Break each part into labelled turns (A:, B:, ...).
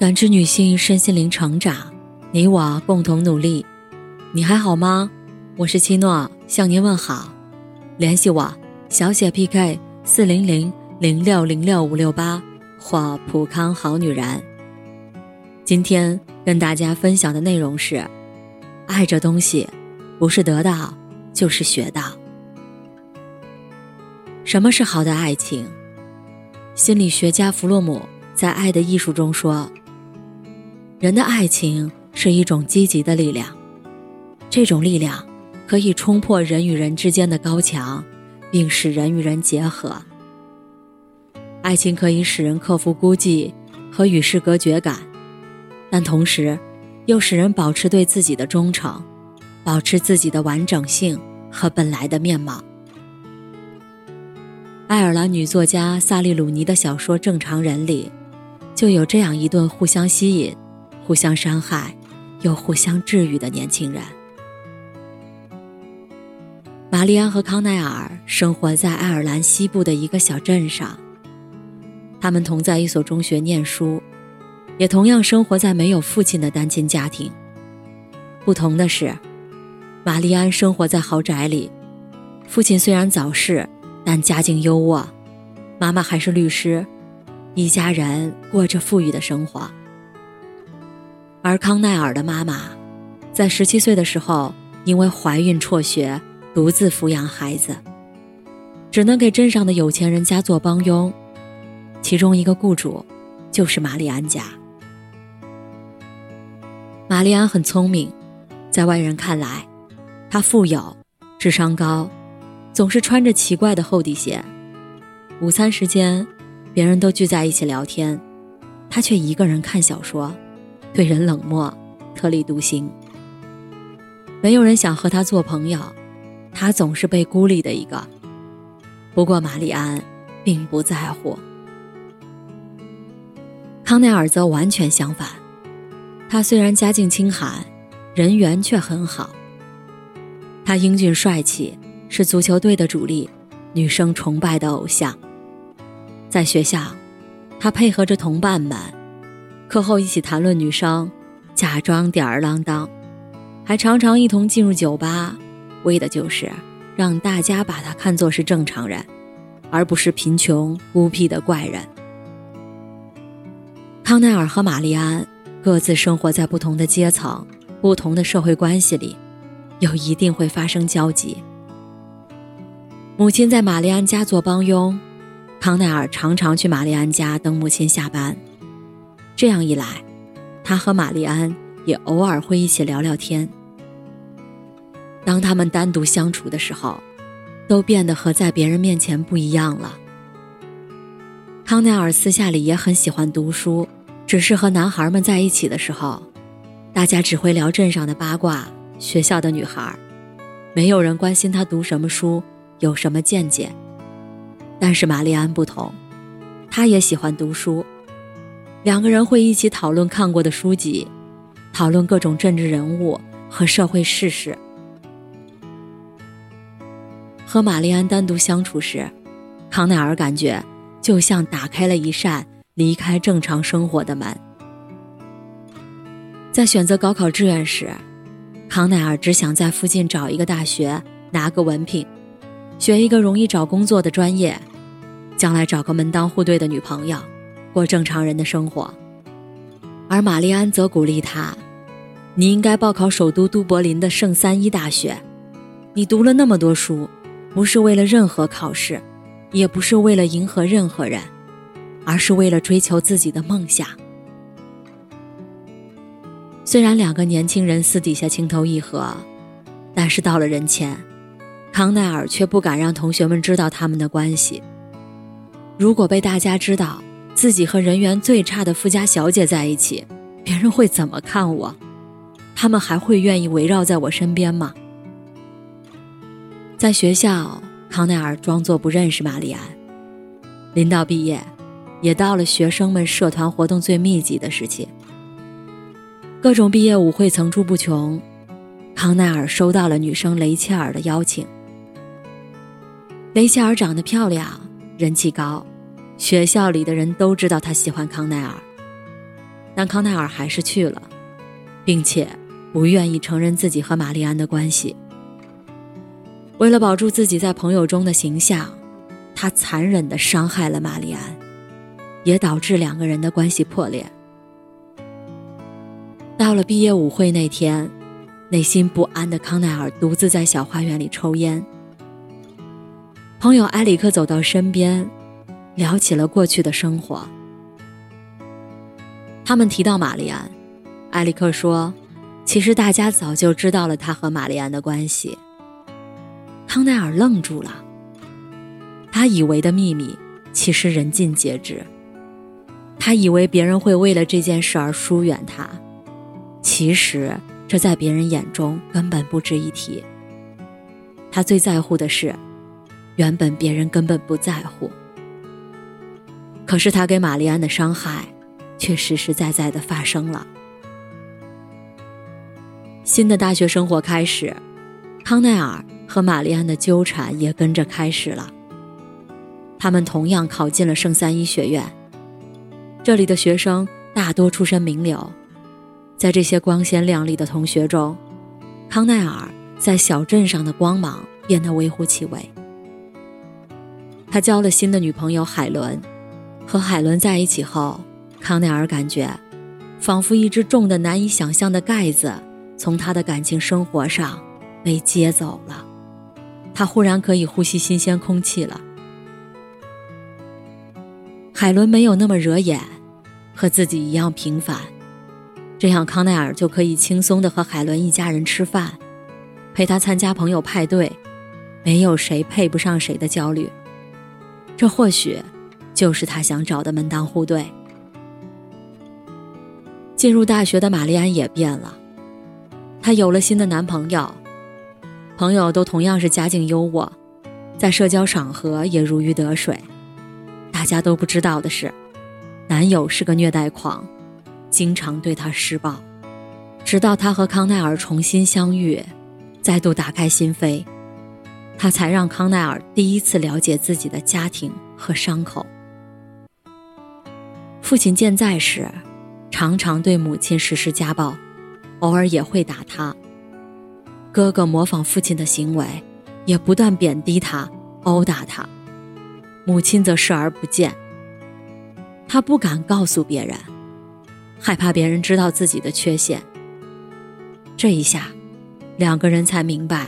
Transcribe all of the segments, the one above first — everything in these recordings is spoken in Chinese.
A: 感知女性身心灵成长，你我共同努力。你还好吗？我是七诺，向您问好。联系我，小写 PK 四零零零六零六五六八或普康好女人。今天跟大家分享的内容是：爱这东西，不是得到，就是学到。什么是好的爱情？心理学家弗洛姆在《爱的艺术》中说。人的爱情是一种积极的力量，这种力量可以冲破人与人之间的高墙，并使人与人结合。爱情可以使人克服孤寂和与世隔绝感，但同时又使人保持对自己的忠诚，保持自己的完整性和本来的面貌。爱尔兰女作家萨利鲁尼的小说《正常人》里，就有这样一对互相吸引。互相伤害，又互相治愈的年轻人。玛丽安和康奈尔生活在爱尔兰西部的一个小镇上。他们同在一所中学念书，也同样生活在没有父亲的单亲家庭。不同的是，玛丽安生活在豪宅里，父亲虽然早逝，但家境优渥，妈妈还是律师，一家人过着富裕的生活。而康奈尔的妈妈，在十七岁的时候，因为怀孕辍学，独自抚养孩子，只能给镇上的有钱人家做帮佣，其中一个雇主，就是玛丽安家。玛丽安很聪明，在外人看来，她富有，智商高，总是穿着奇怪的厚底鞋。午餐时间，别人都聚在一起聊天，她却一个人看小说。对人冷漠，特立独行。没有人想和他做朋友，他总是被孤立的一个。不过玛丽安并不在乎。康奈尔则完全相反，他虽然家境清寒，人缘却很好。他英俊帅气，是足球队的主力，女生崇拜的偶像。在学校，他配合着同伴们。课后一起谈论女生，假装吊儿郎当，还常常一同进入酒吧，为的就是让大家把他看作是正常人，而不是贫穷孤僻的怪人。康奈尔和玛丽安各自生活在不同的阶层、不同的社会关系里，又一定会发生交集。母亲在玛丽安家做帮佣，康奈尔常常去玛丽安家等母亲下班。这样一来，他和玛丽安也偶尔会一起聊聊天。当他们单独相处的时候，都变得和在别人面前不一样了。康奈尔私下里也很喜欢读书，只是和男孩们在一起的时候，大家只会聊镇上的八卦、学校的女孩，没有人关心他读什么书、有什么见解。但是玛丽安不同，她也喜欢读书。两个人会一起讨论看过的书籍，讨论各种政治人物和社会事实。和玛丽安单独相处时，康奈尔感觉就像打开了一扇离开正常生活的门。在选择高考志愿时，康奈尔只想在附近找一个大学，拿个文凭，学一个容易找工作的专业，将来找个门当户对的女朋友。过正常人的生活，而玛丽安则鼓励他：“你应该报考首都都柏林的圣三一大学。你读了那么多书，不是为了任何考试，也不是为了迎合任何人，而是为了追求自己的梦想。”虽然两个年轻人私底下情投意合，但是到了人前，康奈尔却不敢让同学们知道他们的关系。如果被大家知道，自己和人缘最差的富家小姐在一起，别人会怎么看我？他们还会愿意围绕在我身边吗？在学校，康奈尔装作不认识玛丽安。临到毕业，也到了学生们社团活动最密集的时期。各种毕业舞会层出不穷，康奈尔收到了女生雷切尔的邀请。雷切尔长得漂亮，人气高。学校里的人都知道他喜欢康奈尔，但康奈尔还是去了，并且不愿意承认自己和玛丽安的关系。为了保住自己在朋友中的形象，他残忍地伤害了玛丽安，也导致两个人的关系破裂。到了毕业舞会那天，内心不安的康奈尔独自在小花园里抽烟。朋友埃里克走到身边，聊起了过去的生活。他们提到玛丽安，埃里克说：“其实大家早就知道了他和玛丽安的关系。”康奈尔愣住了。他以为的秘密，其实人尽皆知。他以为别人会为了这件事而疏远他，其实这在别人眼中根本不值一提。他最在乎的是。原本别人根本不在乎，可是他给玛丽安的伤害，却实实在在的发生了。新的大学生活开始，康奈尔和玛丽安的纠缠也跟着开始了。他们同样考进了圣三一学院，这里的学生大多出身名流，在这些光鲜亮丽的同学中，康奈尔在小镇上的光芒变得微乎其微。他交了新的女朋友海伦，和海伦在一起后，康奈尔感觉，仿佛一只重的难以想象的盖子从他的感情生活上被接走了，他忽然可以呼吸新鲜空气了。海伦没有那么惹眼，和自己一样平凡，这样康奈尔就可以轻松的和海伦一家人吃饭，陪他参加朋友派对，没有谁配不上谁的焦虑。这或许就是他想找的门当户对。进入大学的玛丽安也变了，她有了新的男朋友，朋友都同样是家境优渥，在社交场合也如鱼得水。大家都不知道的是，男友是个虐待狂，经常对她施暴，直到她和康奈尔重新相遇，再度打开心扉。她才让康奈尔第一次了解自己的家庭和伤口。父亲健在时，常常对母亲实施家暴，偶尔也会打他。哥哥模仿父亲的行为，也不断贬低他、殴打他。母亲则视而不见。他不敢告诉别人，害怕别人知道自己的缺陷。这一下，两个人才明白。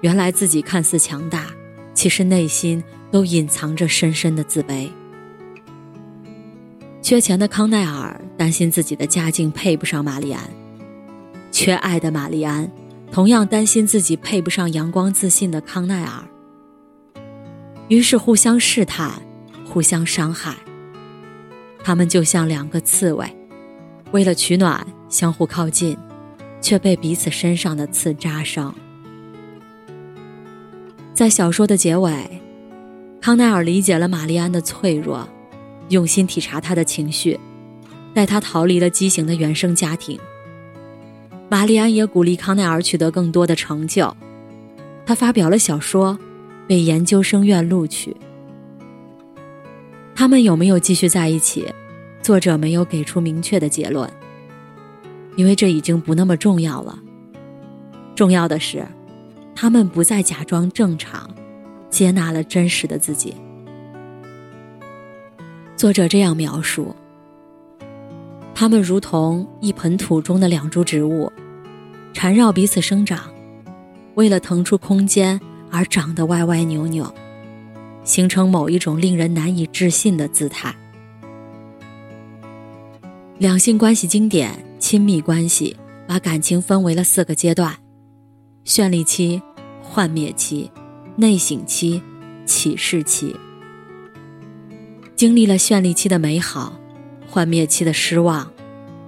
A: 原来自己看似强大，其实内心都隐藏着深深的自卑。缺钱的康奈尔担心自己的家境配不上玛丽安，缺爱的玛丽安同样担心自己配不上阳光自信的康奈尔。于是互相试探，互相伤害。他们就像两个刺猬，为了取暖相互靠近，却被彼此身上的刺扎伤。在小说的结尾，康奈尔理解了玛丽安的脆弱，用心体察他的情绪，带他逃离了畸形的原生家庭。玛丽安也鼓励康奈尔取得更多的成就，他发表了小说，被研究生院录取。他们有没有继续在一起？作者没有给出明确的结论，因为这已经不那么重要了。重要的是。他们不再假装正常，接纳了真实的自己。作者这样描述：他们如同一盆土中的两株植物，缠绕彼此生长，为了腾出空间而长得歪歪扭扭，形成某一种令人难以置信的姿态。两性关系经典亲密关系把感情分为了四个阶段：绚丽期。幻灭期、内省期、启示期，经历了绚丽期的美好，幻灭期的失望，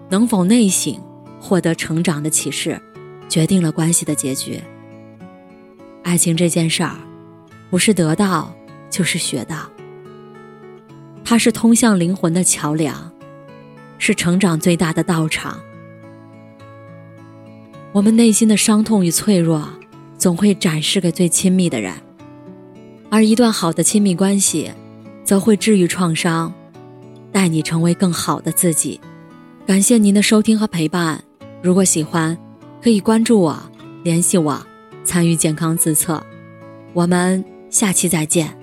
A: 能否内省，获得成长的启示，决定了关系的结局。爱情这件事儿，不是得到就是学到，它是通向灵魂的桥梁，是成长最大的道场。我们内心的伤痛与脆弱。总会展示给最亲密的人，而一段好的亲密关系，则会治愈创伤，带你成为更好的自己。感谢您的收听和陪伴。如果喜欢，可以关注我，联系我，参与健康自测。我们下期再见。